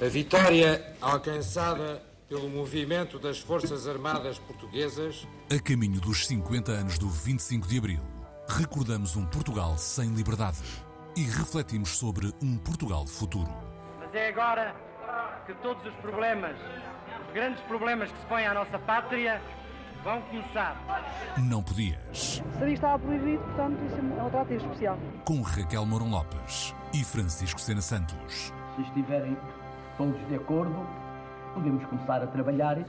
A vitória alcançada pelo movimento das Forças Armadas Portuguesas. A caminho dos 50 anos do 25 de Abril, recordamos um Portugal sem liberdade e refletimos sobre um Portugal futuro. Mas é agora que todos os problemas, os grandes problemas que se põem à nossa pátria, vão começar. Não podias. Sabia estava proibido, portanto, isso é um atrativo especial. Com Raquel Mourão Lopes e Francisco Sena Santos. Se estiverem todos de acordo, podemos começar a trabalhar.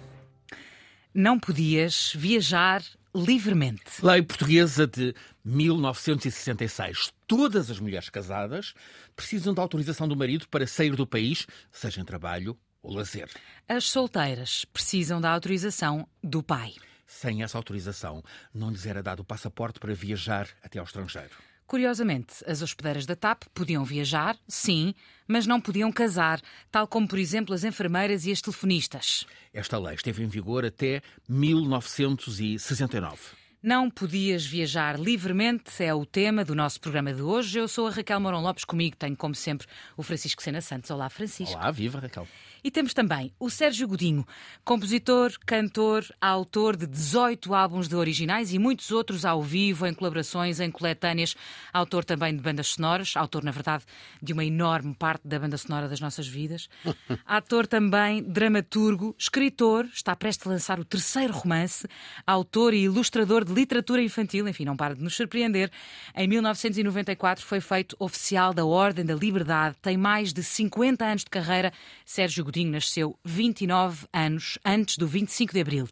Não podias viajar livremente. Lei portuguesa de 1966. Todas as mulheres casadas precisam da autorização do marido para sair do país, seja em trabalho ou lazer. As solteiras precisam da autorização do pai. Sem essa autorização, não lhes era dado o passaporte para viajar até ao estrangeiro. Curiosamente, as hospedeiras da TAP podiam viajar, sim, mas não podiam casar, tal como, por exemplo, as enfermeiras e as telefonistas. Esta lei esteve em vigor até 1969. Não podias viajar livremente é o tema do nosso programa de hoje. Eu sou a Raquel Mourão Lopes, comigo tenho, como sempre, o Francisco Sena Santos. Olá, Francisco. Olá, viva Raquel. E temos também o Sérgio Godinho, compositor, cantor, autor de 18 álbuns de originais e muitos outros ao vivo, em colaborações, em coletâneas, autor também de bandas sonoras, autor, na verdade, de uma enorme parte da banda sonora das nossas vidas, ator também, dramaturgo, escritor, está prestes a lançar o terceiro romance, autor e ilustrador de literatura infantil, enfim, não para de nos surpreender. Em 1994 foi feito oficial da Ordem da Liberdade, tem mais de 50 anos de carreira. Sérgio Godinho nasceu 29 anos antes do 25 de abril.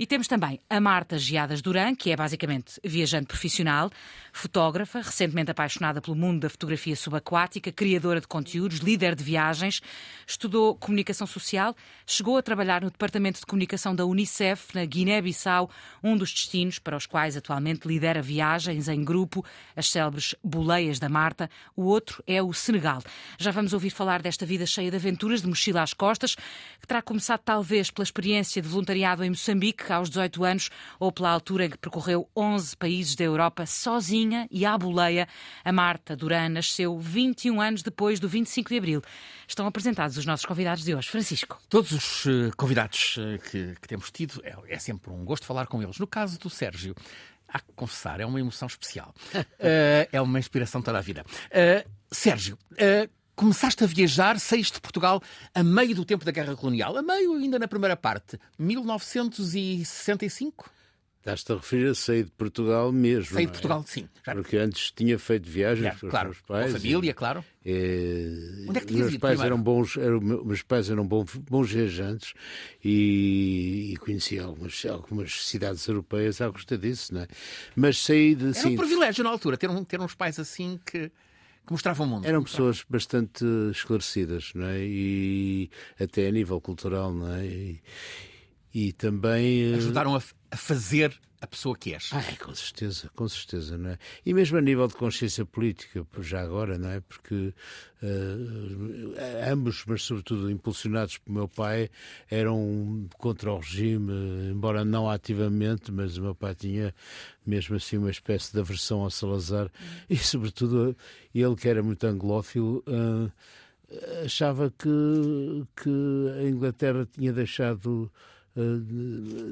E temos também a Marta Geadas Duran, que é basicamente viajante profissional, fotógrafa, recentemente apaixonada pelo mundo da fotografia subaquática, criadora de conteúdos, líder de viagens, estudou comunicação social, chegou a trabalhar no Departamento de Comunicação da Unicef, na Guiné-Bissau, um dos destinos para os quais atualmente lidera viagens em grupo, as célebres Boleias da Marta. O outro é o Senegal. Já vamos ouvir falar desta vida cheia de aventuras, de mochila às costas, que terá começado talvez pela experiência de voluntariado em Moçambique, aos 18 anos, ou pela altura em que percorreu 11 países da Europa sozinha e à boleia. A Marta Duran nasceu 21 anos depois do 25 de abril. Estão apresentados os nossos convidados de hoje. Francisco. Todos os uh, convidados uh, que, que, temos tido, é, é, sempre um gosto falar com eles. No caso do Sérgio, há que confessar, é uma emoção especial. uh, é uma inspiração toda a vida. Sérgio, começaste a viajar, saíste de Portugal a meio do tempo da Guerra Colonial, a meio ainda na primeira parte, 1965? Estás-te a referir a sair de Portugal mesmo. Sair de Portugal, é? sim. Já. Porque antes tinha feito viagens Já, com os claro, meus pais. Com a família, e, claro. E, Onde é que tinhas meus ido pais primeiro? eram bons, eram, meus pais eram bons, bons viajantes e, e conheci algumas, algumas cidades europeias à custa disso, não é? Mas saí de. Era sim, um privilégio na altura ter, um, ter uns pais assim que que mostravam o mundo. Eram pessoas bastante esclarecidas, não é? E até a nível cultural, não é? E, e também. Ajudaram a, a, fazer a pessoa que és. Ah, com certeza, com certeza, não é? E mesmo a nível de consciência política, já agora, não é? Porque uh, ambos, mas sobretudo impulsionados pelo meu pai, eram contra o regime, embora não ativamente, mas o meu pai tinha mesmo assim uma espécie de aversão ao Salazar e, sobretudo, ele que era muito anglófilo. Uh, achava que, que a Inglaterra tinha deixado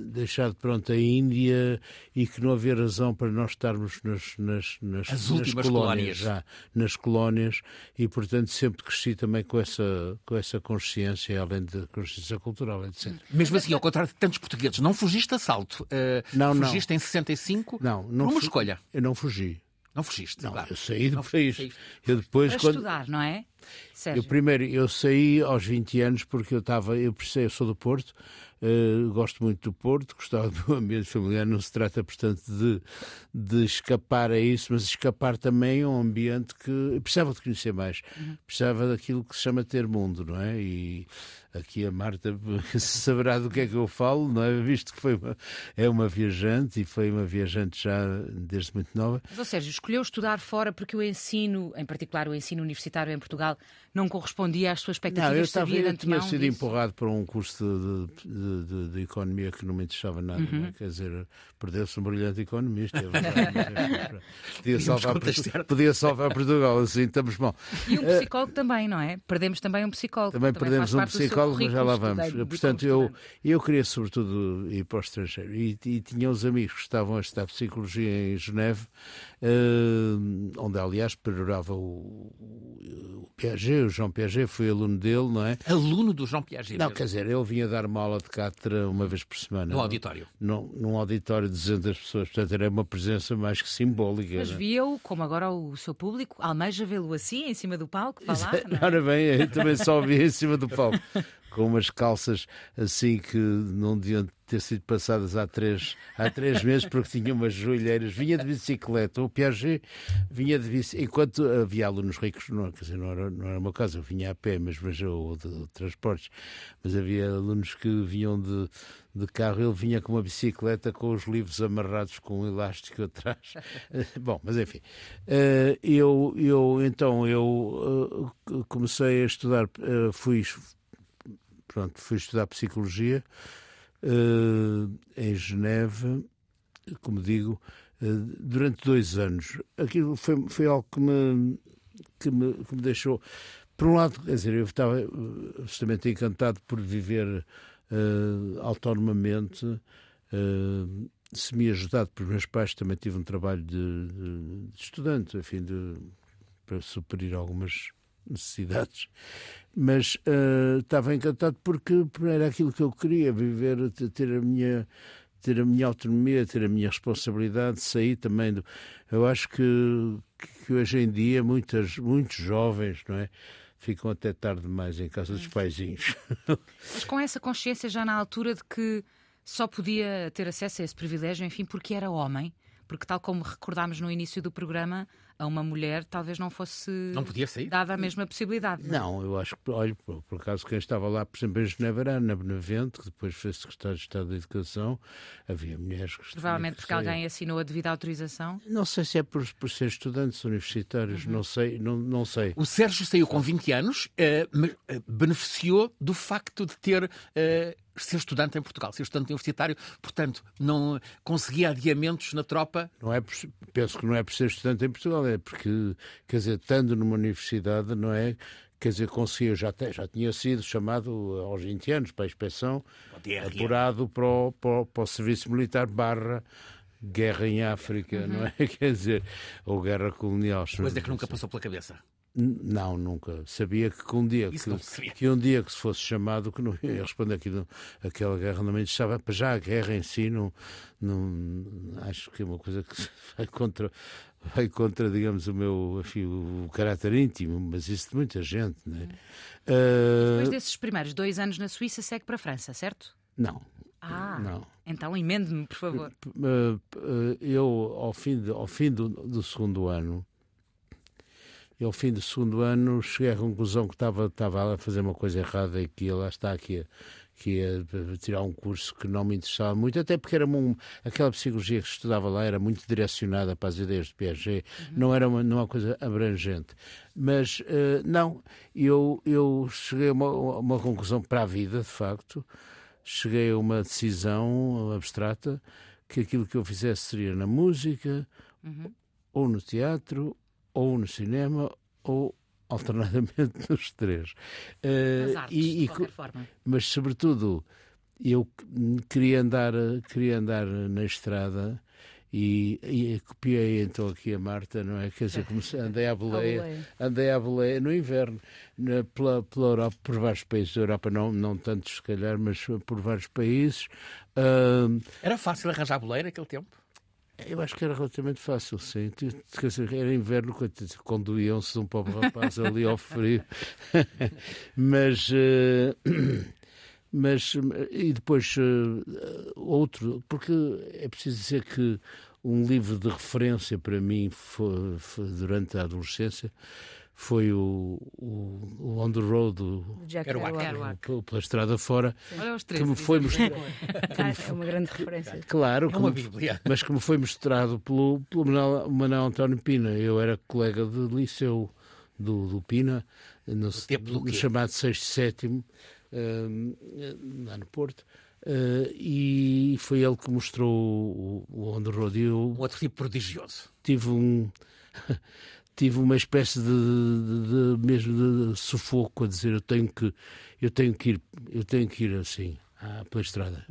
deixado pronto a Índia e que não havia razão para nós estarmos nas, nas, nas, As nas colónias, colónias. Já, nas colónias e portanto sempre cresci também com essa, com essa consciência, além da consciência cultural, etc. Mesmo assim, ao contrário de tantos portugueses, não fugiste a salto. Uh, não, fugiste não. em 65 não, não por uma escolha. Eu não fugi. Não fugiste, Não, claro. eu saí do país. fugiste. Eu depois, Para quando, estudar, não é? Sérgio. Eu primeiro, eu saí aos 20 anos porque eu estava, eu eu sou do Porto, eh, gosto muito do Porto, gostava do ambiente familiar, não se trata, portanto, de, de escapar a isso, mas escapar também a um ambiente que precisava de conhecer mais, precisava daquilo que se chama ter mundo, não é? E aqui a Marta saberá do que é que eu falo, não é? Visto que foi uma, é uma viajante e foi uma viajante já desde muito nova. Mas, ó Sérgio, escolheu estudar fora porque o ensino, em particular o ensino universitário em Portugal, não correspondia às suas expectativas? Não, eu, estava, de eu tinha sido disso? empurrado para um curso de, de- de- de economia que não me interessava nada. Uhum. não é? Quer dizer, perdeu-se um brilhante economista. é verdade, podia, salvar, podia salvar Portugal, assim, estamos bom. E um psicólogo também, não é? Perdemos também um psicólogo. Também perdemos faz um seu psicólogo, mas já lá vamos. Portanto, eu, eu queria sobretudo ir para o estrangeiro. E, e tinha uns amigos que estavam a estudar psicologia em Geneve, onde aliás perorava o, o Piaget, o João Piaget, fui aluno dele, não é? Aluno do João Piaget. Não, mesmo, quer dizer, ele vinha dar uma aula de cátedra uma vez por semana. No auditório. Num, num auditório de 200 pessoas. Portanto, era uma presença mais que simbólica. Mas é? via-o, como agora o seu público, almeja vê-lo assim, em cima do palco, falar, não é? Ora bem, eu também só vi em cima do palco. Com umas calças assim que não deviam ter sido passadas há três, há três meses porque tinha umas joelheiras. Vinha de bicicleta. O Piaget vinha de bicicleta. Enquanto havia alunos ricos, não, quer dizer, não, era, não era o meu caso, eu vinha a pé, mas, mas ou de, de transportes. Mas havia alunos que vinham de, de carro. Ele vinha com uma bicicleta com os livros amarrados com um elástico atrás. Bom, mas enfim. Eh, Eu, eu então, eu eh, comecei a estudar, eh, fui pronto, fui estudar psicologia eh, em Geneve, como digo, eh, durante dois anos. Aquilo foi, foi algo que me, que, me, que me deixou. Por um lado, quer dizer, eu estava eh, absolutamente encantado por viver eh, autonomamente, semi-ajudado pelos meus pais, também tive um trabalho de, de- de estudante, a fim de para suprir algumas necessidades mas eh, estava encantado porque era aquilo que eu queria viver te- ter a minha ter a minha autonomia ter a minha responsabilidade sair também do eu acho que, que hoje em dia muitas muitos jovens não é ficam até tarde demais em casa dos paizinhos Mas com essa consciência já na altura de que só podia ter acesso a esse privilégio, enfim, porque era homem. Porque, tal como recordámos no início do programa, a uma mulher talvez não fosse Não podia sair? dada a mesma possibilidade. não é? Não, eu acho que, olha, por, por acaso quem estava lá, por exemplo, em Genebra, era Ana Benavente, que depois foi secretária de Estado da Educação. Havia mulheres que Provavelmente porque saíam. alguém assinou a devida autorização. Não sei se é por, por ser estudantes universitários, não sei, não, não sei. O Sérgio saiu com 20 anos, mas eh, beneficiou do facto de ter eh, ser estudante em Portugal, ser estudante universitário, portanto, não conseguia adiamentos na tropa. Não é por- penso que não é por ser estudante em Portugal, é porque, quer dizer, estando numa universidade, não é? Quer dizer, conseguia, já, te- já tinha sido chamado aos 20 anos para a inspeção, DRE. apurado para o, para, para o serviço militar barra guerra em África, não é? Quer dizer, ou guerra colonial. Coisa que nunca passou pela cabeça. Não, nunca. Sabia que um dia Isso que, que um dia que se fosse chamado que não ia responder aquilo, aquela guerra não me. Para já a guerra em si não, não acho que é uma coisa que vai contra vai contra, digamos, o meu enfim, o caráter íntimo, mas isso de muita gente, não é? Ah, Depois desses primeiros dois anos na Suíça, segue para a França, certo? não, Ah, não. então emende-me, por favor. Uh, uh, eu ao fim, de- ao fim do, do segundo ano eu, ao fim do segundo ano cheguei à conclusão que estava, estava a fazer uma coisa errada e que ia lá está ia, que ia tirar um curso que não me interessava muito, até porque era um, aquela psicologia que estudava lá era muito direcionada para as ideias de Piaget, não era uma, não é uma coisa abrangente. Mas uh, não, eu, eu cheguei a uma, a uma conclusão para a vida, de facto, cheguei a uma decisão abstrata que aquilo que eu fizesse seria na música, ou no teatro, ou no cinema, ou alternadamente nos três. Nas artes, e- de e qualquer co- forma. mas sobretudo eu queria andar queria andar na estrada e, e copiei então aqui a Marta não é quer dizer comecei, andei à boleia, boleia. andei à boleia no inverno na- pela, pela Europa por vários países da Europa não não tantos se calhar mas por vários países Ahm, Era fácil arranjar boleira naquele tempo? Eu acho que era relativamente fácil, sim. Era inverno, conduíam-se um pobre rapaz ali ao frio. mas. eh, Mas, e depois, eh, outro, porque é preciso dizer que um livro de referência para mim foi, foi durante a adolescência foi o, o, o On the Road, do, Jack Kerouac. Pela Estrada Fora, Olha os que três. me foi mostrado. Ah, É uma grande referência. Claro, É uma bíblia. mas que me foi mostrado pelo, pelo Manuel, Manuel António Pina. Eu era colega de liceu do, do Pina, no, no chamado sexto sétimo, hum, lá no Porto. Uh, e foi ele que mostrou o, o On the Road. E eu Um outro tipo prodigioso. tive um tive uma espécie de, de- de- mesmo de sufoco a dizer eu tenho que eu tenho que ir eu tenho que ir assim ah, pela estrada.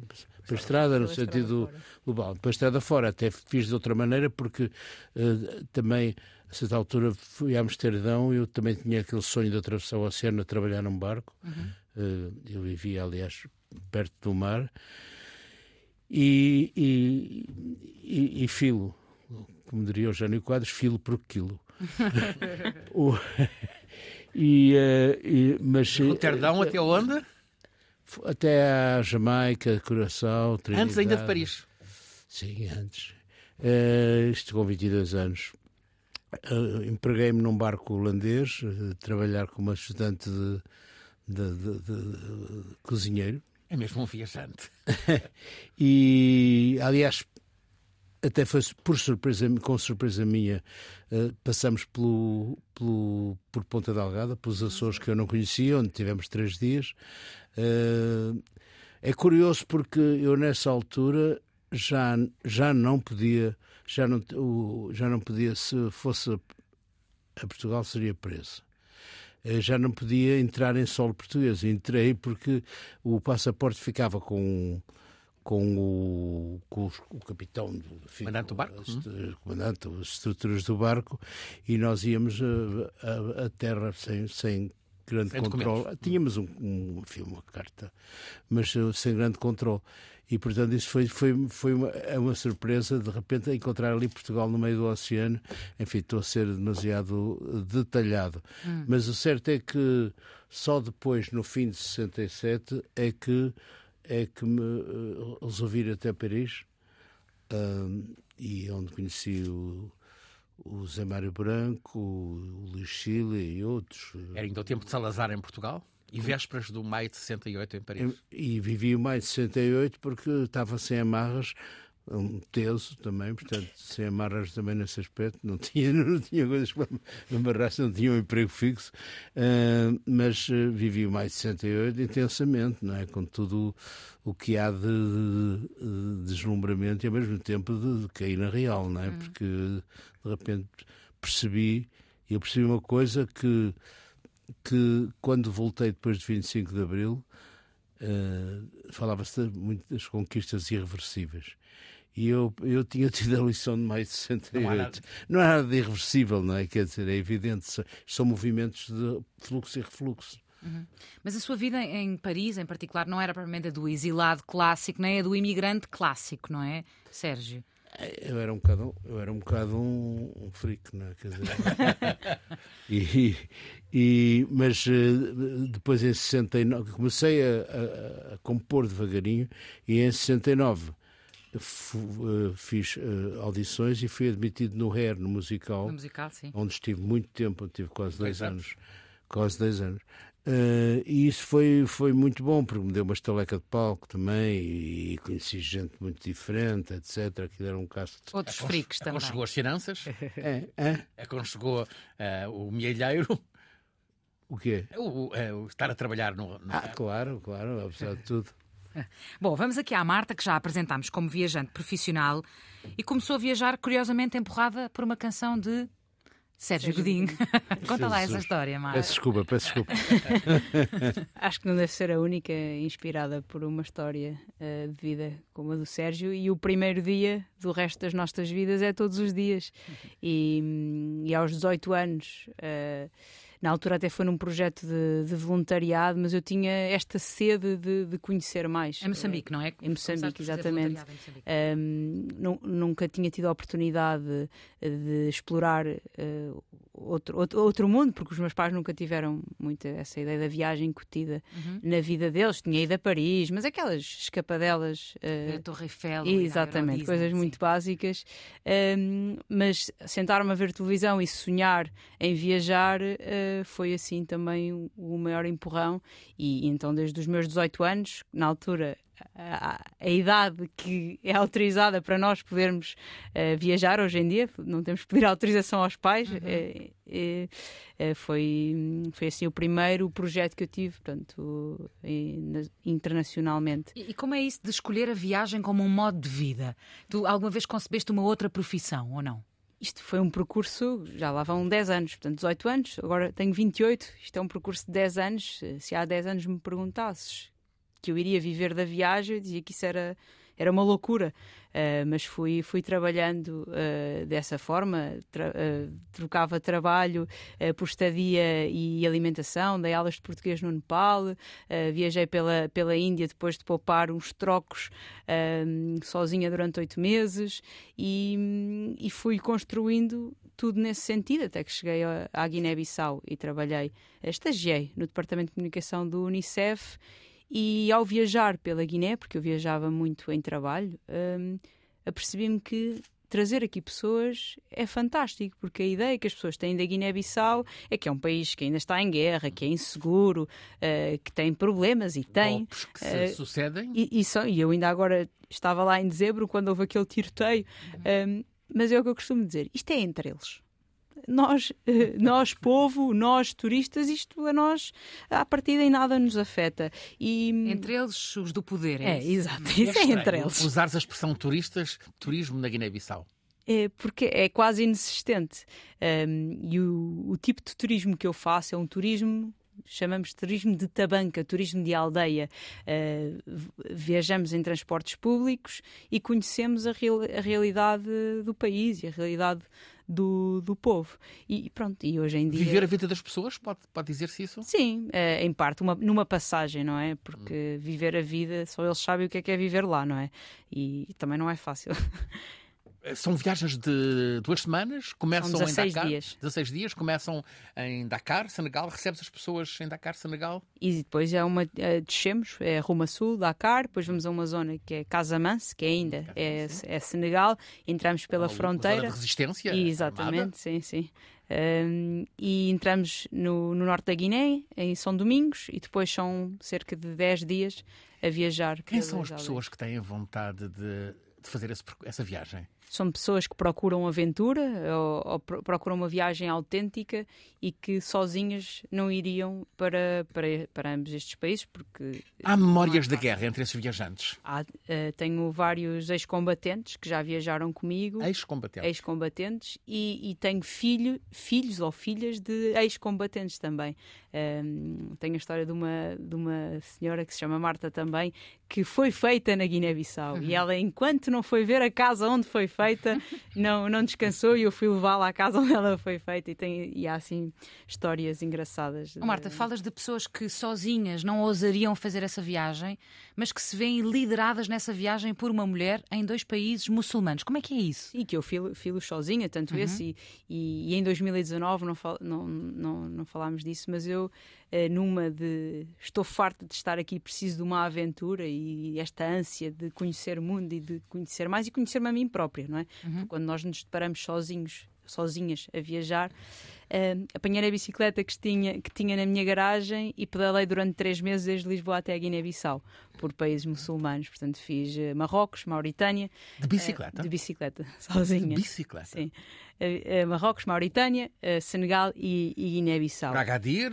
Pela estrada no sentido global pela estrada fora até fiz de outra maneira porque eh, também a certa altura fui a Amsterdão eu também tinha aquele sonho de atravessar o oceano a trabalhar num barco. Eh, eu vivia aliás perto do mar. E, e, e, e filo como diria o Jânio Quadros, filo por quilo. O- e, eh, e- mas, Roterdão até onde? até à Jamaica, Curaçao, Trinidade. Antes ainda de Paris. Sim, antes. Eh, isto com 22 anos. Eh, Empreguei-me num barco holandês, eh, trabalhar como ajudante de, de- de- de- de cozinheiro. É mesmo um viajante. E, aliás, até foi por surpresa, com surpresa minha, eh, passamos pelo, pelo, por Ponta Delgada, pelos Açores que eu não conhecia, onde tivemos três dias. Eh, é curioso porque eu, nessa altura, já, já não podia, já não, já não podia, se fosse a Portugal, seria preso. Eh, Já não podia entrar em solo português. Entrei porque o passaporte ficava com com o, com o capitão do enfim, Comandante do barco, as- comandante, as estruturas do barco e nós íamos a, a- a terra sem, sem grande Sem controle. documentos. Tínhamos um, um, enfim, uma carta, mas eh, sem grande controle. E, portanto, isso foi, foi, foi uma, é uma surpresa, de repente, encontrar ali Portugal no meio do oceano. Enfim, estou a ser demasiado eh, detalhado. Mas o certo é que só depois, no fim de 67, é que, é que me eh, resolvi ir até Paris ahm, e onde conheci o, o Zé Mário Branco, o, o Luís Chile e outros. Era ainda o tempo de Salazar em Portugal e vésperas do maio de 68 em Paris. E vivi o maio de 68 porque estava sem amarras, um teso também, portanto, sem amarras também nesse aspecto, não tinha, não tinha coisas para amarrar, não tinha um emprego fixo, Ah, mas ah, vivi o maio de 68 intensamente, não é? Com tudo o que há de, de- de deslumbramento e ao mesmo tempo de, de cair na real, não é? Porque de repente percebi, eu percebi uma coisa que que quando voltei depois de 25 de Abril eh, falava-se muito das conquistas irreversíveis. E eu, eu tinha tido a lição de mais de 68. Não há nada. Não há nada de irreversível, não é? Quer dizer, é evidente, são- movimentos de fluxo e refluxo. Mas a sua vida em Paris, em particular, não era propriamente a do exilado clássico, nem a do imigrante clássico, não é, Sérgio? Eu era um bocado, eu era um, bocado um, um freak, não é? Quer dizer, e, e, mas eh, depois em 69 comecei a, a- a compor devagarinho e em 69 fu- eh, fiz eh, audições e fui admitido no Hair, no musical, No musical, sim. onde estive muito tempo, onde tive quase dois Dois anos. Quase dois anos. Eh, e isso foi, foi muito bom, porque me deu uma estaleca de palco também e, conheci gente muito diferente, etc. Aquilo era um caso de... Outros freaks também. Aconchegou as finanças, É, é? aconchegou eh, o mielheiro, O quê? o, eh, o estar a trabalhar no. no- Ah, claro, claro, apesar de tudo. Bom, vamos aqui à Marta, que já apresentámos como viajante profissional e começou a viajar, curiosamente, empurrada por uma canção de Sérgio Godinho. Conta lá essa história, Marta. Peço desculpa, peço desculpa. Acho que não deve ser a única inspirada por uma história eh, de vida como a do Sérgio. E o primeiro dia do resto das nossas vidas é todos os dias. E, hum, e aos 18 anos, eh, na altura até foi num projeto de, de voluntariado, mas eu tinha esta sede de, de conhecer mais. Em Moçambique, não é? Em Moçambique, exatamente. em Moçambique. Um, nu- nunca tinha tido a oportunidade de, de explorar uh, outro, outro, outro mundo, porque os meus pais nunca tiveram muito essa ideia da viagem incutida Uhum. na vida deles. Tinha ido a Paris, mas aquelas escapadelas. uh, A Torre Eiffel. Exatamente, coisas muito sim. básicas. Um, mas sentar-me a ver televisão e sonhar em viajar uh, foi assim também o- o maior empurrão. E então, desde os meus 18 anos, na altura a, a, idade que é autorizada para nós podermos uh, viajar hoje em dia, não temos que pedir autorização aos pais. Uhum. Uh, uh, foi, foi assim o primeiro projeto que eu tive, portanto, internacionalmente. E, e, como é isso de escolher a viagem como um modo de vida? Tu alguma vez concebeste uma outra profissão ou não? Isto foi um percurso, já lá vão 10 anos, portanto 18 anos, agora tenho 28, isto é um percurso de 10 anos. Se há 10 anos me perguntasses que eu iria viver da viagem, eu dizia que isso era, era uma loucura. Uh, mas fui, fui trabalhando uh, dessa forma, tra uh, trocava trabalho por estadia e alimentação, dei aulas de português no Nepal, viajei pela, pela Índia depois de poupar uns trocos sozinha durante oito meses e, e fui construindo tudo nesse sentido, até que cheguei à Guiné-Bissau e trabalhei, estagiei no Departamento de Comunicação do Unicef e ao viajar pela Guiné, porque eu viajava muito em trabalho, um, apercebi-me que trazer aqui pessoas é fantástico, porque a ideia que as pessoas têm da Guiné-Bissau é que é um país que ainda está em guerra, que é inseguro, uh, que tem problemas e tem. Golpes que se uh, sucedem. E, e, só, e, eu ainda agora estava lá em dezembro quando houve aquele tiroteio. Uhum. Um, mas é o que eu costumo dizer: isto é entre eles nós, eh, nós povo, nós turistas, isto a nós, à partida em nada nos afeta. E... Entre eles, os do poder. É, é exato. Isso é, é entre eles. Usares a expressão turistas, turismo na Guiné-Bissau. É porque é quase inexistente. Um, e o, o tipo de turismo que eu faço é um turismo chamamos de turismo de tabanca, turismo de aldeia. Uh, viajamos em transportes públicos e conhecemos a, real, a, realidade do país e a realidade do, do povo. E pronto, e hoje em dia. Viver a vida das pessoas, pode, pode dizer-se isso? Sim, é, em parte, uma, numa passagem, não é? Porque hum. viver a vida, só eles sabem o que é que é viver lá, não é? E, e também não é fácil. São viagens de duas semanas, começam São 16 em Dakar. Dias. 16 dias, começam em Dakar, Senegal, recebes as pessoas em Dakar, Senegal. E depois é uma, é, descemos, é rumo a sul, Dakar, depois vamos a uma zona que é Casamance, que ainda é, é, Senegal, entramos pela fronteira. Zona de resistência. E, exatamente, armada. sim, sim. Um, e entramos no, no, norte da Guiné, em São Domingos, e depois são cerca de 10 dias a viajar. Quem são as pessoas que têm vontade de, de fazer esse, essa viagem? São pessoas que procuram aventura ou, ou, procuram uma viagem autêntica e que sozinhas não iriam para, para, para ambos estes países porque... Há memórias da guerra entre esses viajantes? Há, uh, tenho vários ex-combatentes que já viajaram comigo. Ex-combatentes? Ex-combatentes e, e, tenho filho, filhos ou filhas de ex-combatentes também. Um, tenho a história de uma, de uma senhora que se chama Marta também, que foi feita na Guiné-Bissau. Uhum. E ela, enquanto não foi ver a casa onde foi feita, não, não descansou e eu fui levá-la à casa onde ela foi feita. E, tem, e há assim histórias engraçadas. Oh, Marta, falas de pessoas que sozinhas não ousariam fazer essa viagem, mas que se veem lideradas nessa viagem por uma mulher em dois países muçulmanos. Como é que é isso? E que eu filo, filo sozinha, tanto uhum. esse, e, e, e, em 2019 não, fal, não, não, não falámos disso, mas eu eh, numa de estou farta de estar aqui, preciso de uma aventura e esta ânsia de conhecer o mundo e de conhecer mais e conhecer-me a mim própria, não é? Uhum. Quando nós nos deparamos sozinhos, sozinhas a viajar, uh, apanhei a bicicleta que tinha, que tinha na minha garagem e pedalei durante três meses desde Lisboa até a Guiné-Bissau, por países muçulmanos. Portanto, fiz uh, Marrocos, Mauritânia. De bicicleta? Uh, de bicicleta, sozinha. De bicicleta? Sim. Marrocos, Mauritânia, Senegal e, e Guiné-Bissau. Para Agadir?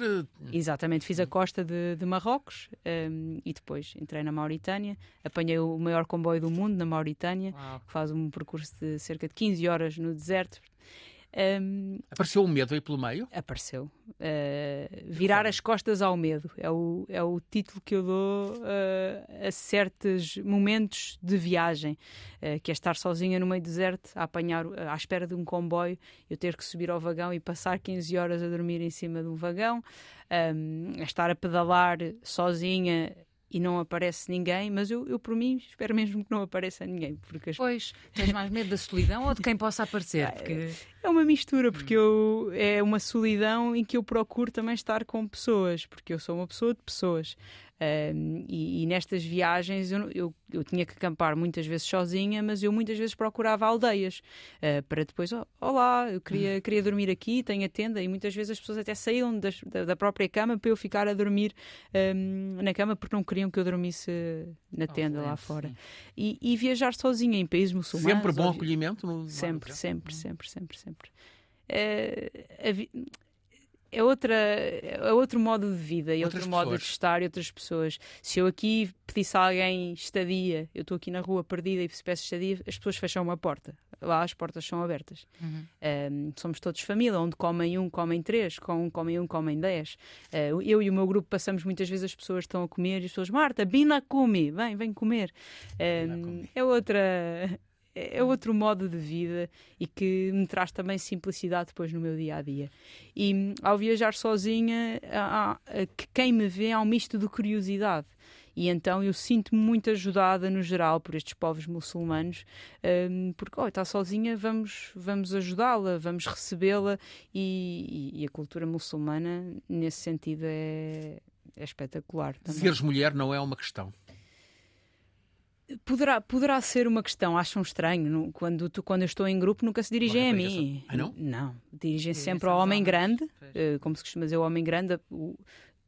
Exatamente, fiz a costa de, de Marrocos um, e depois entrei na Mauritânia. Apanhei o maior comboio do mundo na Mauritânia, Uau. que faz um percurso de cerca de 15 horas no deserto. Um, apareceu o medo aí pelo meio? Apareceu. Uh, virar as costas ao medo é o, é o título que eu dou uh, a certos momentos de viagem, uh, que é estar sozinha no meio do deserto, a apanhar, à espera de um comboio, eu ter que subir ao vagão e passar 15 horas a dormir em cima de um vagão, um, a estar a pedalar sozinha e não aparece ninguém, mas eu, eu por mim espero mesmo que não apareça ninguém. Porque as... Pois, tens mais medo da solidão ou de quem possa aparecer? Porque... É uma mistura, porque eu, é uma solidão em que eu procuro também estar com pessoas, porque eu sou uma pessoa de pessoas. Um, e, e, nestas viagens eu, eu, eu, tinha que acampar muitas vezes sozinha, mas eu muitas vezes procurava aldeias uh, para depois, oh, olá, eu queria, queria dormir aqui, tenho a tenda, e muitas vezes as pessoas até saíam das, da, da, própria cama para eu ficar a dormir um, na cama porque não queriam que eu dormisse na tenda oh, lá fora. E, e, viajar sozinha em países muçulmanos. Sempre bom acolhimento? No... Sempre, sempre, sempre, sempre, sempre. Uh, é outra é outro modo de vida e outro pessoas. modo de estar e outras pessoas. Se eu aqui pedisse a alguém estadia, eu estou aqui na rua perdida e se peço estadia, as pessoas fecham uma porta. Lá as portas são abertas. Uhum. Um, somos todos família, onde comem um, comem três, com um comem um, comem dez. Uh, eu e o meu grupo passamos muitas vezes as pessoas estão a comer e as pessoas, Marta, bina come, vem, vem comer. Um, é outra é, é outro modo de vida e que me traz também simplicidade depois no meu dia a dia. E ao viajar sozinha, há, quem me vê há um misto de curiosidade. E então eu sinto-me muito ajudada no geral por estes povos muçulmanos, um, porque oh, está sozinha, vamos, vamos ajudá-la, vamos recebê-la. E, e, a cultura muçulmana, nesse sentido, é, é espetacular. Seres mulher não é uma questão. Poderá, poderá ser uma questão, acham estranho, quando, tu, quando eu estou em grupo nunca se dirigem a mim. Ah, não? Não, dirigem sempre ao homem grande, uh, como se costuma dizer, o homem grande. O,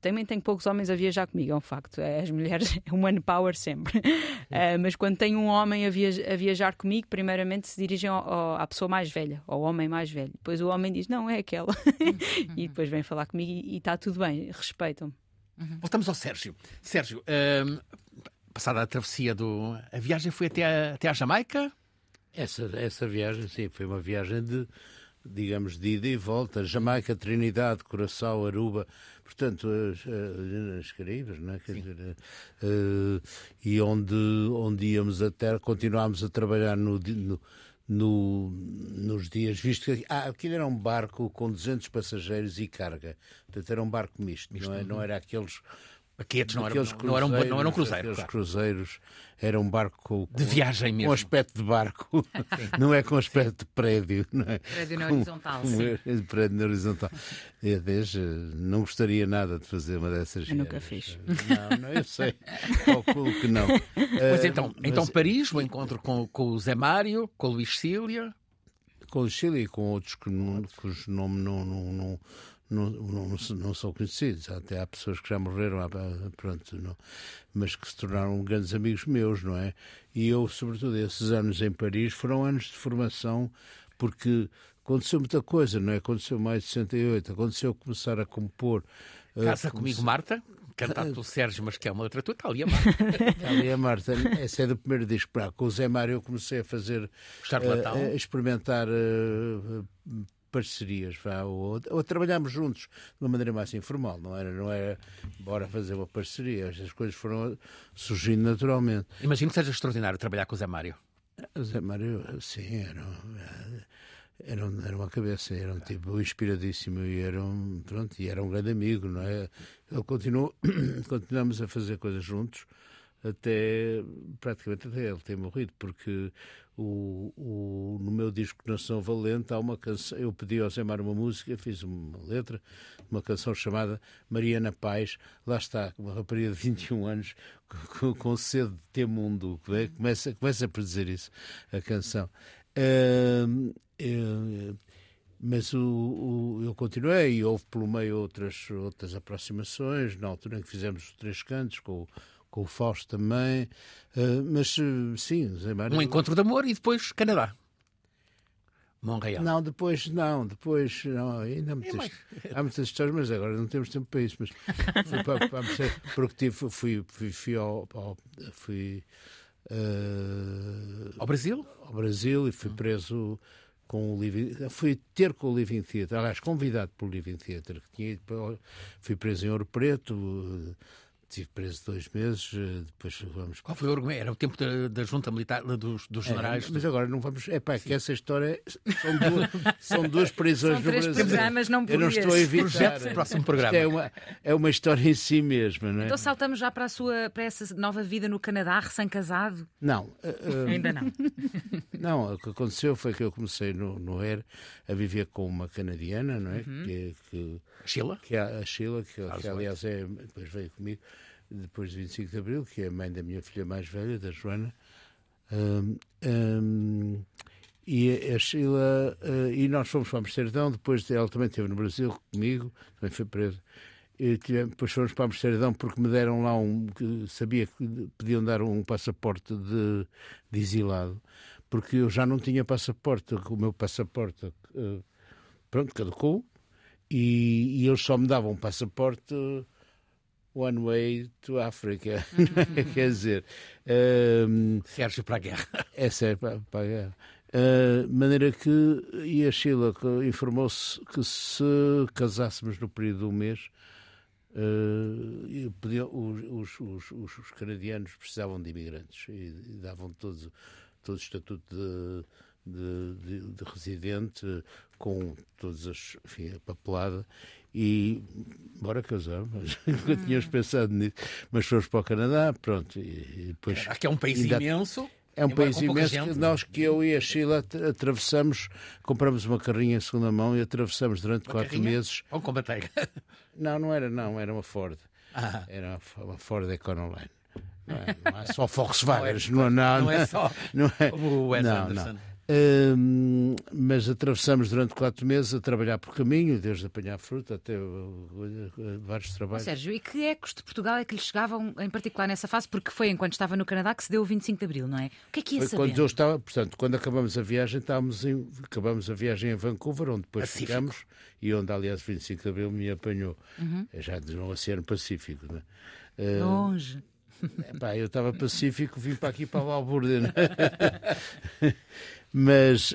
também tenho poucos homens a viajar comigo, é um facto. É, as mulheres é um power sempre. Uh, mas quando tem um homem a, viajar, a viajar comigo, primeiramente se dirigem ao, ao, à pessoa mais velha, ao homem mais velho. Depois o homem diz: Não, é aquela. e depois vem falar comigo e está tudo bem, respeitam-me. Voltamos ao Sérgio. Sérgio, uh, passada a travessia do. A viagem foi até a, até a Jamaica? Essa, essa viagem, sim, foi uma viagem de, digamos, de ida e volta. Jamaica, Trinidade, Curaçao, Aruba, portanto, as, as Caraíbas, não é? Quer dizer, uh, e onde, onde íamos até, continuámos a trabalhar no, no no, nos dias, visto que ah, aquilo era um barco com 200 passageiros e carga. Portanto, era um barco misto, misto não, é, não era aqueles paquetes, não, era, não, eram, não eram cruzeiros. Aqueles claro. cruzeiros era um barco com, de viagem mesmo. Com aspecto de barco, não é com aspecto de prédio. Não é? Prédio na horizontal. Com, sim. prédio na horizontal. Eu, desde, não gostaria nada de fazer uma dessas Eu nunca fiz. Não, não, eu sei. Calculo que não. Pois uh, então, mas... então Paris, o encontro com, com o Zé Mário, com o Luís Cília. Com o Luís Cília e com outros que, cujo nome não, não, não não, não, não, são conhecidos. Até há pessoas que já morreram, pronto, não, mas que se tornaram grandes amigos meus, não é? E eu, sobretudo, esses anos em Paris foram anos de formação, porque aconteceu muita coisa, não é? Aconteceu mais de 68, aconteceu começar a compor. Eh, Casa uh, comigo, Marta? Cantado pelo Sérgio, mas que é uma letra tua, está ali a Marta. está ali a Marta. Esse é do primeiro disco. Com o Zé Mário eu comecei a fazer. Uh, a experimentar uh, parcerias, vá, ou, ou trabalhámos juntos de uma maneira mais informal, não era, não era bora fazer uma parceria, as coisas foram surgindo naturalmente. Imagino que seja extraordinário trabalhar com o Zé Mário. O Zé Mário, sim, era, era, era uma cabeça, era um tipo inspiradíssimo e era um, pronto, e era um grande amigo, não é? Ele continuou, continuamos a fazer coisas juntos até praticamente até ele ter morrido, porque o, o, no meu disco Nação Valente há uma canção, eu pedi ao Zé Mar uma música, fiz uma letra, uma canção chamada Mariana Paz, lá está, uma rapariga de 21 anos com, com sede de ter mundo, é? começa, começa por dizer isso, a canção. Uh, uh, mas o, o, eu continuei e houve pelo meio outras, outras aproximações, na altura em que fizemos os três cantos com o com o Fausto também. Uh, mas uh, sim. Um encontro de amor e depois Canadá. Montreal. Não, depois não, depois não, ainda há muitas, há muitas histórias, mas agora não temos tempo para isso. Mas fui para, para, porque tive, fui, fui, fui ao, ao fui uh, ao Brasil? Ao Brasil e fui preso com o Living, fui ter com o Living Theatre, aliás, convidado pelo Living Theatre, que tinha ido, fui preso em Ouro Preto, Estive preso dois meses, eh, depois vamos. Qual foi o argumento? Era o tempo da, da junta militar, dos, dos generais? É, mas agora não vamos. É pá, que essa história são duas, são duas prisões são no Brasil. Programas, não Eu não estou a evitar. Projeto, próximo programa. É uma, é uma história em si mesma, não é? Então saltamos já para, a sua, para essa nova vida no Canadá, recém-casado? Não. Uh, Ainda não. Não, o que aconteceu foi que eu comecei no, no ER a viver com uma canadiana, não é? Uhum. Que, que, Sheila? Que é a Sheila, que, que aliás é, depois veio comigo depois de 25 de Abril, que é a mãe da minha filha mais velha, da Joana. Um, um, e a Sheila, uh, e nós fomos para Amsterdão, depois ela também esteve no Brasil comigo, também foi presa. E depois fomos para Amsterdão porque me deram lá um. Sabia que podiam dar um passaporte de, de exilado, porque eu já não tinha passaporte, o meu passaporte, uh, pronto, caducou, e, e, eles só me davam um passaporte one way to Africa. Uhum. Quer dizer. Um, Sérgio para a guerra. É Sérgio para, para a guerra. Uh, maneira que, e a Sheila informou-se que se casássemos no período um mês, uh, os, os, os, os, canadianos precisavam de imigrantes e, e davam todos todo o estatuto de, de, de, de, residente com todas as enfim, a papelada e bora casar, mas nunca hum. tínhamos pensado nisso. Mas fomos para o Canadá, pronto. E, e depois, Aqui é um país ainda... imenso. É um país imenso gente. que nós, que eu e a Sheila atravessamos, compramos uma carrinha em segunda mão e atravessamos durante uma quatro carrinha? meses. Ou com batega? Não, não era, não, era uma Ford. Ah. Era uma Ford Econoline. Não é, não é só Volkswagen, não, não, não, não, é só não é, o Wes não, Anderson. Não. Uh, mas atravessamos durante quatro meses a trabalhar por caminho, desde apanhar fruta até uh, uh, vários trabalhos. Sérgio, e que ecos de Portugal é que lhe chegavam, em particular nessa fase? Porque foi enquanto estava no Canadá que se deu o 25 de Abril, não é? O que é que ia saber? Quando eu estava, portanto, quando acabamos a viagem, estávamos em, acabamos a viagem em Vancouver, onde depois Pacífico. ficamos e onde, aliás, 25 de Abril me apanhou. Uhum. Já no Oceano Pacífico. Né? Longe. Pá, eu estava pacífico, vim para aqui para o Alburda. Mas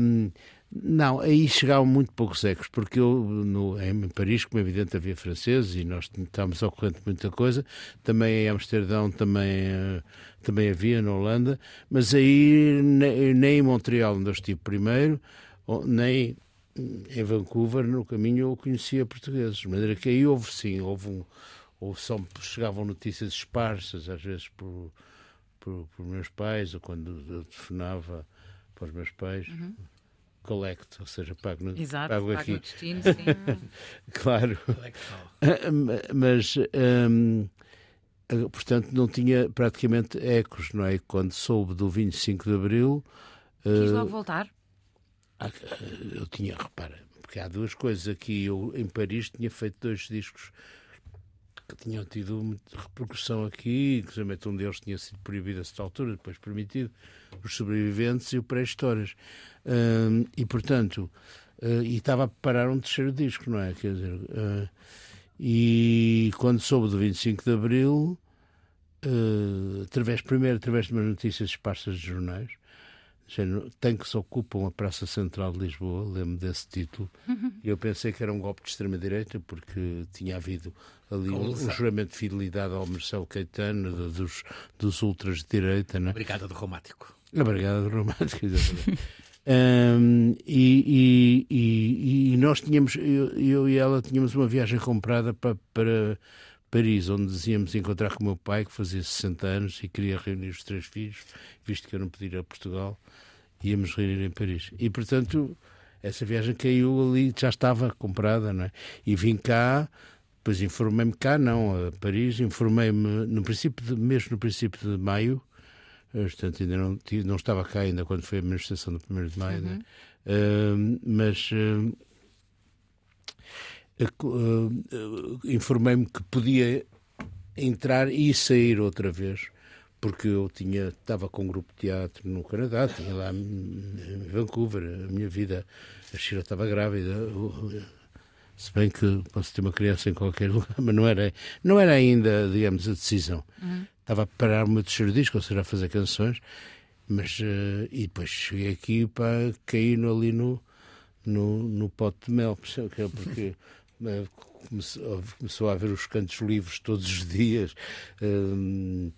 hum, não, aí chegavam muito poucos ecos, porque eu no, em Paris, como é evidente, havia franceses e nós estávamos ao corrente de muita coisa. Também em Amsterdão também, uh, também havia, na Holanda, mas aí nem, nem em Montreal, onde eu estive primeiro, nem em Vancouver, no caminho, eu conhecia portugueses. De maneira que aí houve sim, houve um. Ou só chegavam notícias esparsas, às vezes por, por, por meus pais, ou quando eu telefonava para os meus pais. Uhum. Collect, ou seja, pago, no, Exato, pago, pago aqui. no destino, sim. claro. Mas, hum, portanto, não tinha praticamente ecos, não é? Quando soube do 25 de Abril. Quis logo voltar? Eu tinha, repara, porque há duas coisas aqui. Eu, em Paris, tinha feito dois discos que tinham tido muita repercussão aqui, inclusive um deles tinha sido proibido a certa altura, depois permitido, os sobreviventes e o pré-histórias. E, portanto, uh, e estava a preparar um terceiro disco, não é? Quer dizer, uh, e quando soube do 25 de Abril, através, primeiro através de umas notícias esparsas de jornais, tanques ocupam a Praça Central de Lisboa, lembro desse título, e eu pensei que era um golpe de extrema-direita, porque tinha havido ali um, um, juramento de fidelidade ao Marcelo Caetano, dos, dos ultras de direita. Né? A Brigada do Romático. A Brigada do Romático, exatamente. um, e, e, e, e, nós tínhamos, eu, eu, e ela, tínhamos uma viagem comprada para, para Paris, onde dizíamos encontrar com o meu pai, que fazia 60 anos e queria reunir os três filhos, visto que eu não podia ir a Portugal, íamos reunir em Paris. E, portanto, essa viagem caiu ali, já estava comprada, não é? E vim cá, depois informei-me cá, não, a Paris, informei-me no princípio de, mesmo no princípio de maio, eh, portanto ainda não, não estava cá ainda quando foi a manifestação do 1 de maio, uhum. né? uh, mas uh, informei-me que podia entrar e sair outra vez porque eu tinha estava com um grupo de teatro no Canadá, tinha lá em Vancouver, a minha vida, a Sheila estava grávida, se bem que posso ter uma criança em qualquer lugar, mas não era, não era ainda, digamos, a decisão. Uhum. Estava a preparar o meu terceiro disco, ou seja, a fazer canções, mas uh, e depois cheguei aqui para cair ali no, no, no pote de mel, porque uh, começou, a haver os cantos livres todos os dias. Uh,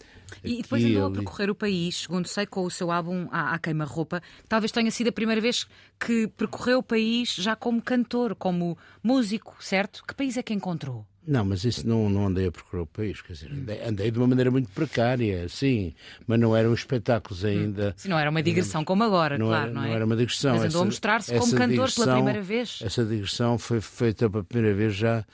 e depois andou a percorrer o país, segundo sei, com o seu álbum à, à queima-roupa. Talvez tenha sido a primeira vez que percorreu o país já como cantor, como músico, certo? Que país é que encontrou? Não, mas isso não, não andei a procurar o país, quer dizer, andei, andei, de uma maneira muito precária, sim, mas não eram espetáculos ainda. Sim, não era uma digressão como agora, não claro, era, não é? Não era uma digressão. Mas andou essa, a mostrar-se como cantor pela primeira vez. Essa digressão foi feita pela primeira vez já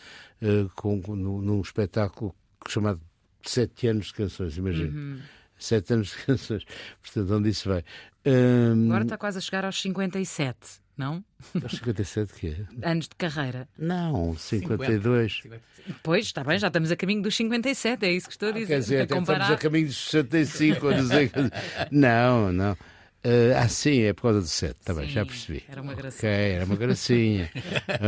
uh, com, no, num espetáculo chamado sete anos de canções, imagina. Uhum. Sete anos de canções. Portanto, onde isso vai? Um... Agora está quase a chegar aos 57, não? Aos 57 quê? Anos de carreira. Não, 52. 50. Pois, está bem, já estamos a caminho dos 57, é isso que estou a dizer. quer dizer, a comparar... estamos a caminho dos 65. a dizer... não, não. Uh, ah, sim, é por causa do 7, está bem, já percebi. Era uma gracinha. Ok, era uma gracinha.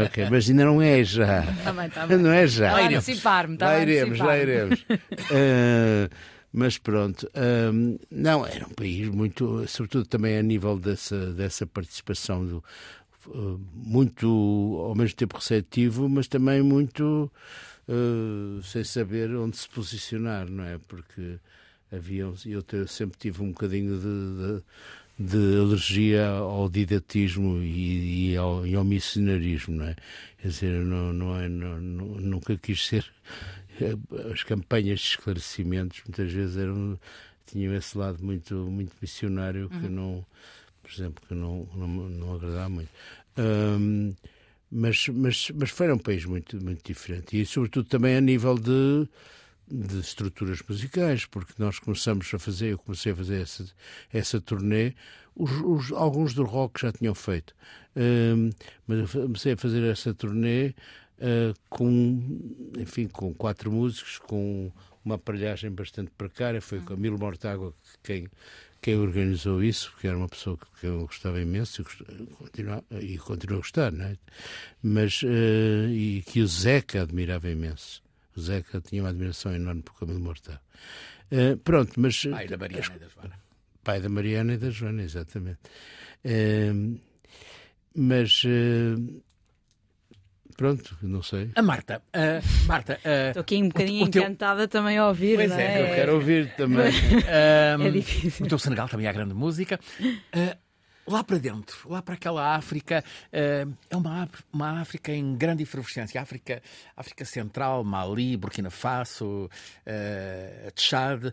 ok, mas ainda não é já. Tá bem, tá bem. Não é já. Lá antecipar-me, tá Lá iremos, lá iremos. Mas pronto, uh, não, era um país muito, sobretudo também a nível dessa, dessa participação do, uh, muito, ao mesmo tempo receptivo, mas também muito uh, sem saber onde se posicionar, não é? Porque havia, eu sempre tive um bocadinho de, de de alergia ao didatismo e, e, ao, e ao missionarismo, não é? Quer dizer, não, não é, não, nunca quis ser. As campanhas de esclarecimentos muitas vezes eram, tinham esse lado muito, muito missionário que uhum. não, por exemplo, que não, não, não agradava muito. Um, mas, mas, mas foi um país muito, muito diferente e, sobretudo, também a nível de de estruturas musicais, porque nós começamos a fazer, eu comecei a fazer essa, essa turnê, os, os, alguns do rock já tinham feito, uh, mas eu comecei a fazer essa turnê uh, com, enfim, com quatro músicos, com uma aparelhagem bastante precária, foi o Camilo Mortágua quem, quem organizou isso, porque era uma pessoa que eu gostava imenso e, continua, e continua a gostar, não é? Mas, uh, e que o Zeca admirava imenso. O Zeca tinha uma admiração enorme por Camilo Mortal. Uh, pronto, mas. Pai da Mariana e da Joana. Pai da Mariana e da Joana, exatamente. Uh, mas. Uh, pronto, não sei. A Marta. Uh, Marta. Estou aqui um bocadinho o, o encantada teu... também a ouvir. Pois é, é, eu quero ouvir também. é difícil. O teu Senegal também há grande música. Uh, lá para dentro, lá para aquela África, eh, é uma, uma África em grande efervescência. África, África Central, Mali, Burkina Faso, uh, Tchad.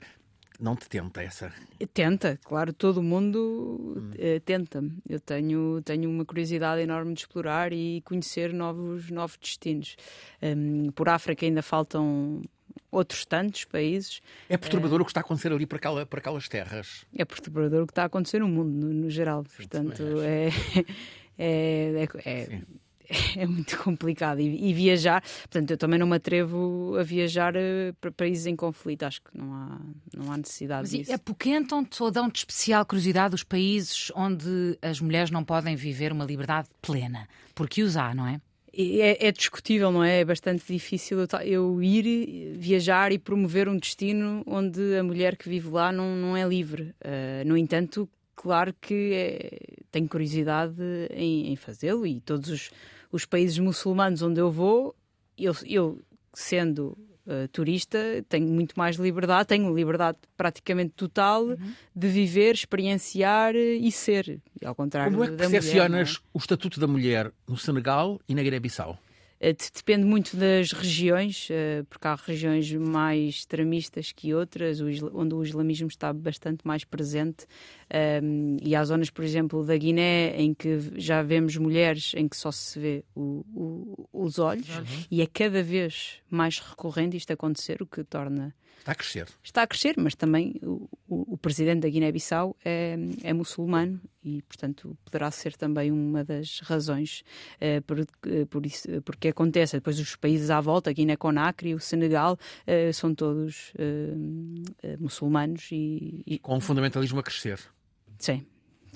Não te tenta essa? Tenta, claro, todo mundo hum. tenta. Eu tenho, tenho uma curiosidade enorme de explorar e conhecer novos, novos destinos. Um, por África ainda faltam outros tantos países. É perturbador é... o que está a acontecer ali para, aquela, para aquelas terras. É perturbador o que está a acontecer no mundo, no, no geral. Portanto, é, é, é, é, muito complicado. E, e, viajar, portanto, eu também não me atrevo a viajar eh, para países em conflito. Acho que não há, não há necessidade Mas disso. É porque então ou dão de especial curiosidade os países onde as mulheres não podem viver uma liberdade plena? Porque os há, não é? é, é, discutível, não é? É bastante difícil eu ir, viajar e promover um destino onde a mulher que vive lá não, não é livre. Uh, no entanto, claro que é, tenho curiosidade em, em fazê-lo e todos os, os, países muçulmanos onde eu vou, eu, eu sendo uh, turista, tenho muito mais liberdade, tenho liberdade praticamente total uhum. de viver, experienciar e ser. Ao contrário Como é que percepcionas é? o estatuto da mulher no Senegal e na Guiné-Bissau? Eh, depende muito das regiões, eh, porque há regiões mais extremistas que outras, onde o islamismo está bastante mais presente. Ehm, e há zonas, por exemplo, da Guiné, em que já vemos mulheres em que só se vê o, o, os olhos, uhum. e é cada vez mais recorrente isto acontecer, o que torna Está a crescer. Está a crescer, mas também o, o, presidente da Guiné-Bissau é, é, muçulmano e, portanto, poderá ser também uma das razões uh, por, uh, por isso, porque acontece. Depois, os países à volta, Guiné-Conakry, o Senegal, uh, são todos muçulmanos e, e. Com o fundamentalismo a crescer. Sim.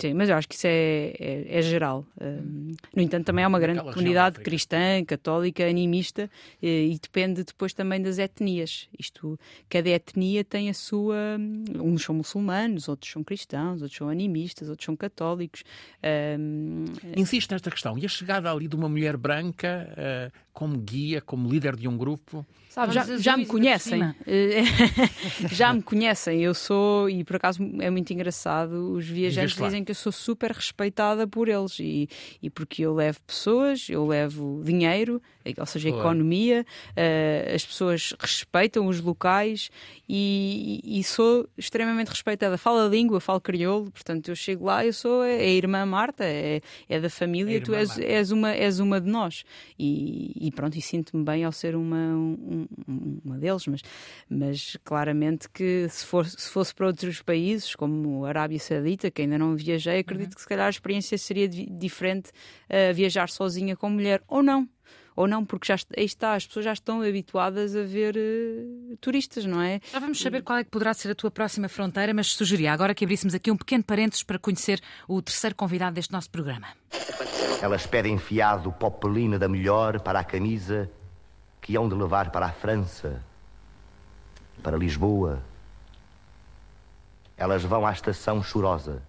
Sim, mas eu acho que isso é, é, é geral. Um, no entanto, também há uma grande comunidade cristã, católica, animista e, e, depende depois também das etnias. Isto, cada etnia tem a sua. Uns são muçulmanos, outros são cristãos, outros são animistas, outros são católicos. Um, Insiste nesta questão. E a chegada ali de uma mulher branca uh, como guia, como líder de um grupo? Sabe, já, já me conhecem. já me conhecem. Eu sou, e por acaso é muito engraçado, os viajantes dizem que eu sou super respeitada por eles. E, e porque eu levo pessoas, eu levo dinheiro, ou seja, a economia, uh, as pessoas respeitam os locais e, e, sou extremamente respeitada. Falo a língua, falo crioulo, portanto eu chego lá, eu sou a, irmã Marta, é, é da família, tu és, és, uma, és uma de nós. E, e pronto, e sinto-me bem ao ser uma, um, uma deles, mas, mas claramente que se, for, se fosse para outros países, como a Arábia Saudita, que ainda não viajei, acredito uhum. que se calhar a experiência seria diferente uh, viajar sozinha com mulher, ou não ou não, porque já aí está, as pessoas já estão habituadas a ver uh, turistas, não é? Já vamos saber qual é que poderá ser a tua próxima fronteira, mas sugeria agora que abríssemos aqui um pequeno parênteses para conhecer o terceiro convidado deste nosso programa. Elas pedem fiado popelina da melhor para a camisa que hão de levar para a França, para Lisboa. Elas vão à estação chorosa.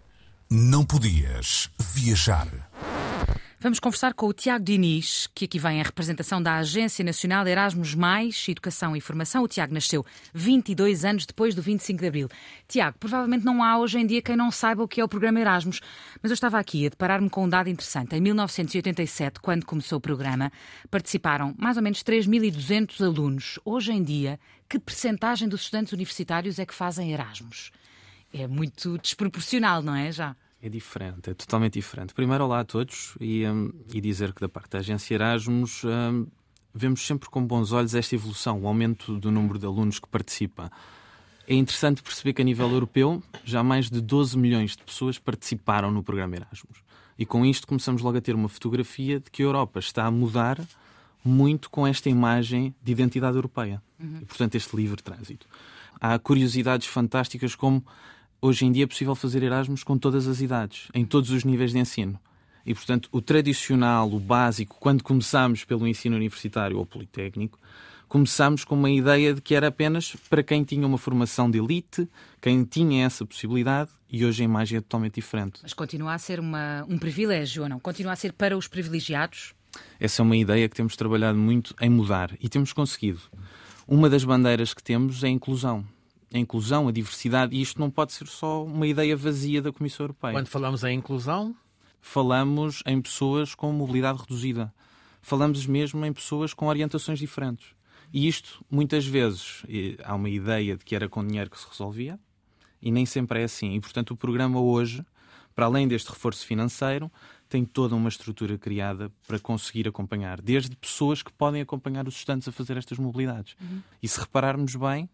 Não podias viajar. Vamos conversar com o Tiago Diniz, que aqui vem em representação da Agência Nacional Erasmus Mais, Educação e Formação. O Tiago nasceu 22 anos depois do 25 de Abril. Tiago, provavelmente não há hoje em dia quem não saiba o que é o programa Erasmus, mas eu estava aqui a deparar-me com um dado interessante. Em 1987, quando começou o programa, participaram mais ou menos 3.200 alunos. Hoje em dia, que percentagem dos estudantes universitários é que fazem Erasmus? É muito desproporcional, não é? Já. É diferente, é totalmente diferente. Primeiro, olá a todos e, um, e dizer que da parte da agência Erasmus um, vemos sempre com bons olhos esta evolução, o aumento do número de alunos que participa. É interessante perceber que a nível europeu já mais de 12 milhões de pessoas participaram no programa Erasmus. E com isto começamos logo a ter uma fotografia de que a Europa está a mudar muito com esta imagem de identidade europeia. Uhum. E, portanto, este livre trânsito. Há curiosidades fantásticas como hoje em dia é possível fazer Erasmus com todas as idades, em todos os níveis de ensino. E, portanto, o tradicional, o básico, quando começamos pelo ensino universitário ou politécnico, começamos com uma ideia de que era apenas para quem tinha uma formação de elite, quem tinha essa possibilidade, e hoje a imagem é totalmente diferente. Mas continua a ser uma, um privilégio ou não? Continua a ser para os privilegiados? Essa é uma ideia que temos trabalhado muito em mudar e temos conseguido. Uma das bandeiras que temos é a inclusão a inclusão, a diversidade, e isto não pode ser só uma ideia vazia da Comissão Europeia. Quando falamos em inclusão? Falamos em pessoas com mobilidade reduzida. Falamos mesmo em pessoas com orientações diferentes. E isto, muitas vezes, há uma ideia de que era com dinheiro que se resolvia, e nem sempre é assim. E, portanto, o programa hoje, para além deste reforço financeiro, tem toda uma estrutura criada para conseguir acompanhar, desde pessoas que podem acompanhar os estudantes a fazer estas mobilidades. Uhum. E se repararmos bem,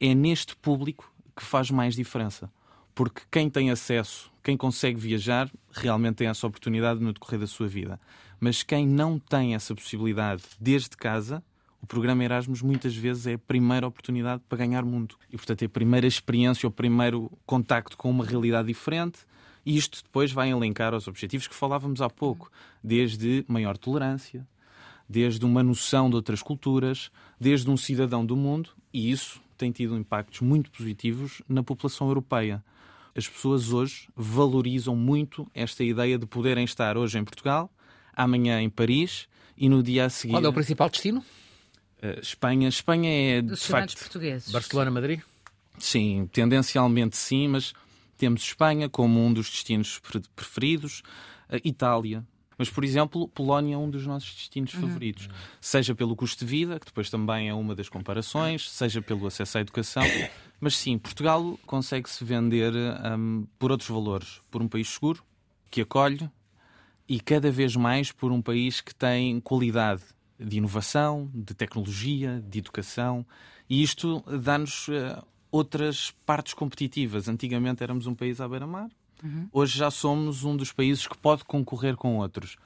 é neste público que faz mais diferença. Porque quem tem acesso, quem consegue viajar, realmente tem essa oportunidade no decorrer da sua vida. Mas quem não tem essa possibilidade desde casa, o programa Erasmus muitas vezes é a primeira oportunidade para ganhar mundo. E, portanto, é a primeira experiência, o primeiro contacto com uma realidade diferente. E isto depois vai elencar os objetivos que falávamos há pouco, desde maior tolerância, desde uma noção de outras culturas, desde um cidadão do mundo, e isso tem tido impactos muito positivos na população europeia. As pessoas hoje valorizam muito esta ideia de poderem estar hoje em Portugal, amanhã em Paris e no dia a seguir. Qual é o principal destino? Uh, Espanha. Espanha é. Dos de facto, portugueses. Barcelona, Madrid? Sim, tendencialmente sim, mas temos Espanha como um dos destinos preferidos, uh, Itália, mas, por exemplo, Polónia é um dos nossos destinos uhum. favoritos. Seja pelo custo de vida, que depois também é uma das comparações, seja pelo acesso à educação. Mas sim, Portugal consegue-se vender um, por outros valores. Por um país seguro, que acolhe, e cada vez mais por um país que tem qualidade de inovação, de tecnologia, de educação. E isto dá-nos uh, outras partes competitivas. Antigamente éramos um país à beira-mar, Uhum. Hoje já somos um dos países que pode concorrer com outros.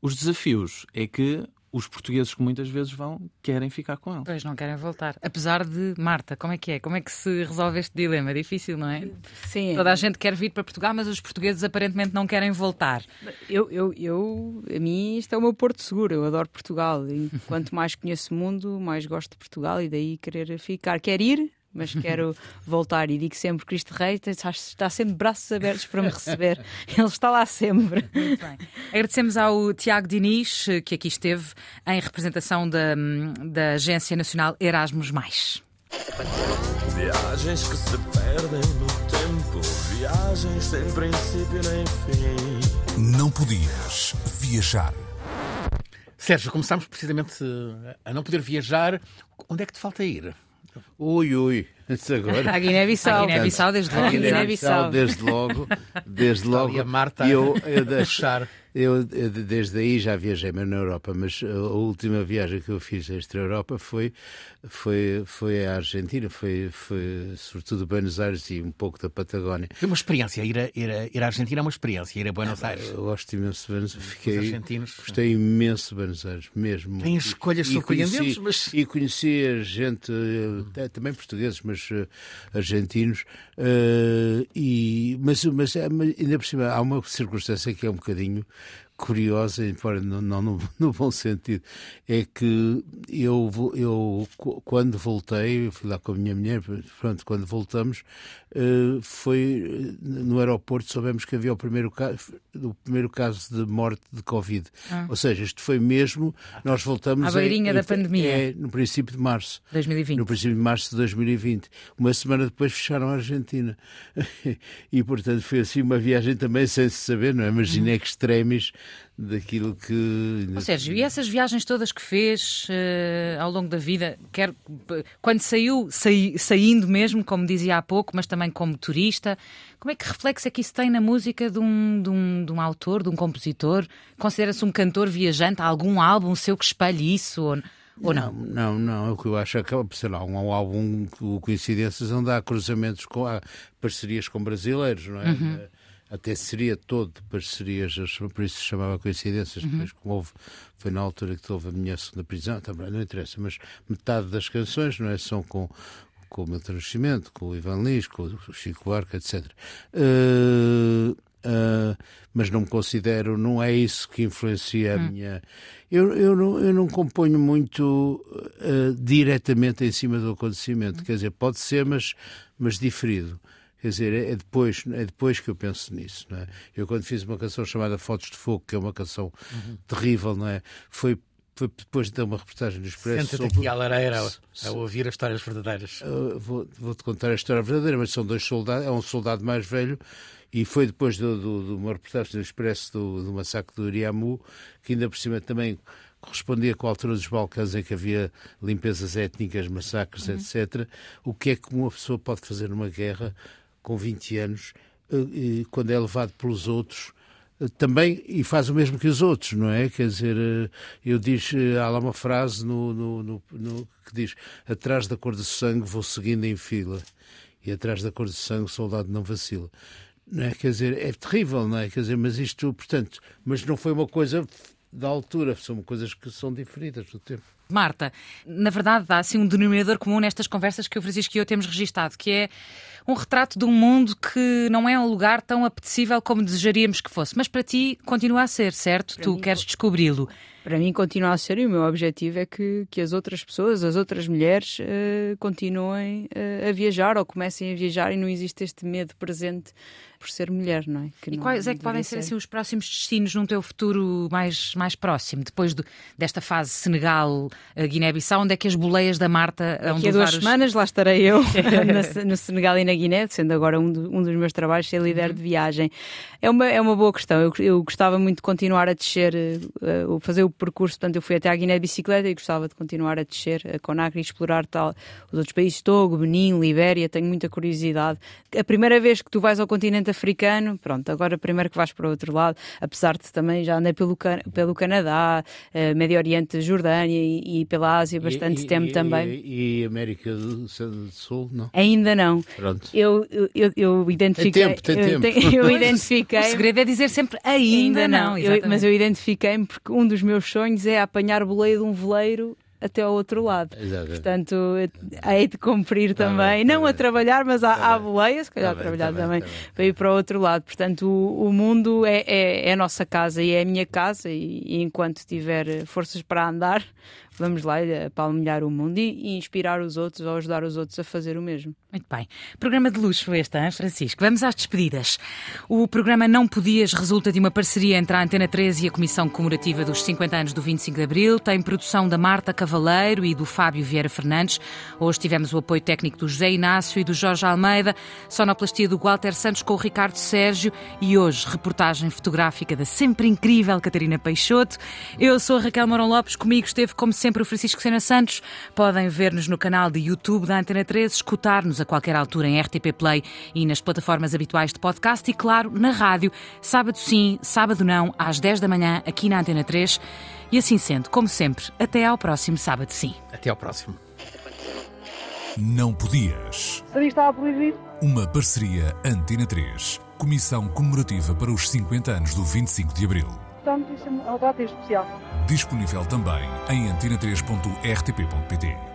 Os desafios é que os portugueses que muitas vezes vão querem ficar com eles. Pois não querem voltar. Apesar de, Marta, como é que é? Como é que se resolve este dilema? É difícil, não é? Sim. Toda a gente quer vir para Portugal, mas os portugueses aparentemente não querem voltar. Eu, eu, eu a mim, isto é o meu porto seguro. Eu adoro Portugal. E quanto mais conheço o mundo, mais gosto de Portugal e daí querer ficar. Quer ir, mas quero voltar e digo sempre: Cristo Rei está sempre braços abertos para me receber. Ele está lá sempre. Muito bem. Agradecemos ao Tiago Diniz, que aqui esteve em representação da, da Agência Nacional Erasmus. Viagens que se perdem no tempo, viagens sem princípio nem fim. Não podias viajar. Sérgio, começámos precisamente a não poder viajar. Onde é que te falta ir? 哦呦 agora. A Guiné-Bissau. A Guiné-Bissau, desde A logo. Guiné-Bissau, desde logo. Desde logo. E a Marta eu, eu, a puxar. Eu, eu, desde aí já viajei mas na Europa, mas a última viagem que eu fiz extra Europa foi, foi, foi à Argentina, foi, foi sobretudo Buenos Aires e um pouco da Patagónia. Foi uma experiência, ir, a, ir, a, ir à Argentina é uma experiência, ir a Buenos Aires. Eu gosto imenso de Buenos Aires, fiquei, argentinos. gostei imenso de Buenos Aires, mesmo. Tem escolhas E surpreendentes, conheci- mas E conhecia gente, eh, também portugueses, mas eh, argentinos, eh, e, mas, eh, mas ainda por cima há uma circunstância que é um bocadinho curiosa, embora não, não no, no bom sentido, é que eu, eu qu- quando voltei, eu fui lá com a minha mulher, pronto, quando voltamos, eh, foi eh, no aeroporto soubemos que havia o primeiro caso, o primeiro caso de morte de Covid. Ah. Ou seja, isto foi mesmo, nós voltamos À beirinha em- da em- pandemia. é, no princípio de março. 2020. No princípio de março de 2020. Uma semana depois fecharam a Argentina. E, portanto, foi assim uma viagem também sem se saber, não é? Imagina Uhum. extremis daquilo que... Ó Sérgio, e essas viagens todas que fez eh, ao longo da vida, quer, quando saiu, sai- saindo mesmo, como dizia há pouco, mas também como turista, como é que reflexo é que isso tem na música de um, de um, de um autor, de um compositor? Considera-se um cantor viajante? Há algum álbum seu que espelhe isso? Ou, ou não? Não, não, o que eu acho é que, sei lá, um álbum, o Coincidências, onde há cruzamentos, com, há parcerias com brasileiros, não é? Uhum. Até seria todo de parcerias, por isso se chamava Coincidências, Uhum. depois como houve, foi na altura que houve a minha segunda prisão, também não interessa, mas metade das canções, não é? São com, com o Milton Nascimento, com o Ivan Lins, com o Chico Buarque, etc. Eh, eh, mas não me considero, não é isso que influencia a minha. Eu, eu, não, eu não componho muito eh, diretamente em cima do acontecimento, quer dizer, pode ser, mas, mas diferido. Quer dizer, é é depois, é depois que eu penso nisso. Não é? Eu, quando fiz uma canção chamada Fotos de Fogo, que é uma canção terrível, não é? Foi, foi depois de dar uma reportagem no Expresso. senta-te sobre- aqui à lareira a, a ouvir as histórias verdadeiras. Uh, vou, vou-te contar a história verdadeira, mas são dois soldados, é um soldado mais velho e foi depois do, do, de uma reportagem do Expresso do, do massacre do Iriamu, que ainda por cima também correspondia com a altura dos Balcãs em que havia limpezas étnicas, massacres, etc. O que é que uma pessoa pode fazer numa guerra com 20 anos, uh, e quando é levado pelos outros, uh, também e faz o mesmo que os outros, não é? Quer dizer, uh, eu diz, há lá uma frase no, no- no- no- que diz: atrás da cor do sangue vou seguindo em fila, e atrás da cor do sangue o soldado não vacila. Não é? Quer dizer, é terrível, não é? Quer dizer, mas isto, portanto, mas não foi uma coisa da altura, são coisas que são diferidas do tempo. Marta, na verdade há assim um denominador comum nestas conversas que o Francisco e eu temos registado, que é um retrato de um mundo que não é um lugar tão apetecível como desejaríamos que fosse. Mas para ti continua a ser, certo? tu mim, queres descobri-lo. Para mim continua a ser e o meu objetivo é que, que as outras pessoas, as outras mulheres, eh, continuem eh, a viajar ou comecem a viajar e não existe este medo presente por ser mulher, não é? Que E não- quais é que podem ser assim, os próximos destinos num teu futuro mais, mais próximo? Depois do- desta fase Senegal, eh, Guiné-Bissau, onde é que as boleias da Marta de Daqui a duas os- semanas lá estarei eu no Senegal e na Guiné, sendo agora um, do- um dos meus trabalhos ser líder Uhum. de viagem. É uma, é uma boa questão. Eu, eu gostava muito de continuar a descer, o- fazer o percurso. Portanto, eu fui até à Guiné de bicicleta e gostava de continuar a descer a Conakry e explorar tal, os outros países, Togo, Benin, Libéria. Tenho muita curiosidade. A primeira vez que tu vais ao continente africano, pronto, agora primeiro que vais para o outro lado, apesar de também já andei pelo, Can- pelo Canadá, eh, Médio Oriente, Jordânia e, e pela Ásia bastante E- tempo e- também. E, América do do Sul, não? Ainda não. Pronto. Eu, eu, eu, eu identifiquei. tempo, tem eu, tempo. eu O identifiquei. segredo é dizer sempre ainda, não. Eu- exatamente. mas eu identifiquei-me porque um dos meus sonhos é apanhar boleia de um veleiro até ao outro lado. Exatamente. Portanto, eu hei de cumprir Tá também, bem, tá não a bem. trabalhar, mas à, Tá boleia, se calhar Tá a trabalhar tá bem, também, tá bem. para ir para o outro lado. Portanto, o, o mundo é, é, é a nossa casa e é a minha casa, e, e enquanto tiver forças para andar, vamos lá uh, palmilhar o mundo e, e, inspirar os outros ou ajudar os outros a fazer o mesmo. Muito bem. Programa de luxo este, hein, Francisco? Vamos às despedidas. O programa Não Podias resulta de uma parceria entre a Antena 13 e a Comissão Comemorativa dos 50 anos do 25 de Abril. Tem produção da Marta Cavaleiro e do Fábio Vieira Fernandes. Hoje tivemos o apoio técnico do José Inácio e do Jorge Almeida, sonoplastia do Walter Santos com o Ricardo Sérgio e hoje reportagem fotográfica da sempre incrível Catarina Peixoto. Eu sou a Raquel Morão Lopes, comigo esteve como sempre o Francisco Sena Santos. Podem ver-nos no canal de YouTube da Antena 13, escutar-nos a qualquer altura em RTP Play e nas plataformas habituais de podcast e, claro, na rádio, sábado sim, sábado não, às 10 da manhã, aqui na Antena 3. E assim sendo, como sempre, até ao próximo sábado sim. Até ao próximo. Não podias. Sabia que estava proibido? Uma parceria Antena 3, Comissão Comemorativa para os 50 anos do 25 de Abril. Portanto, isso é um data especial. Disponível também em antena3.rtp.pt.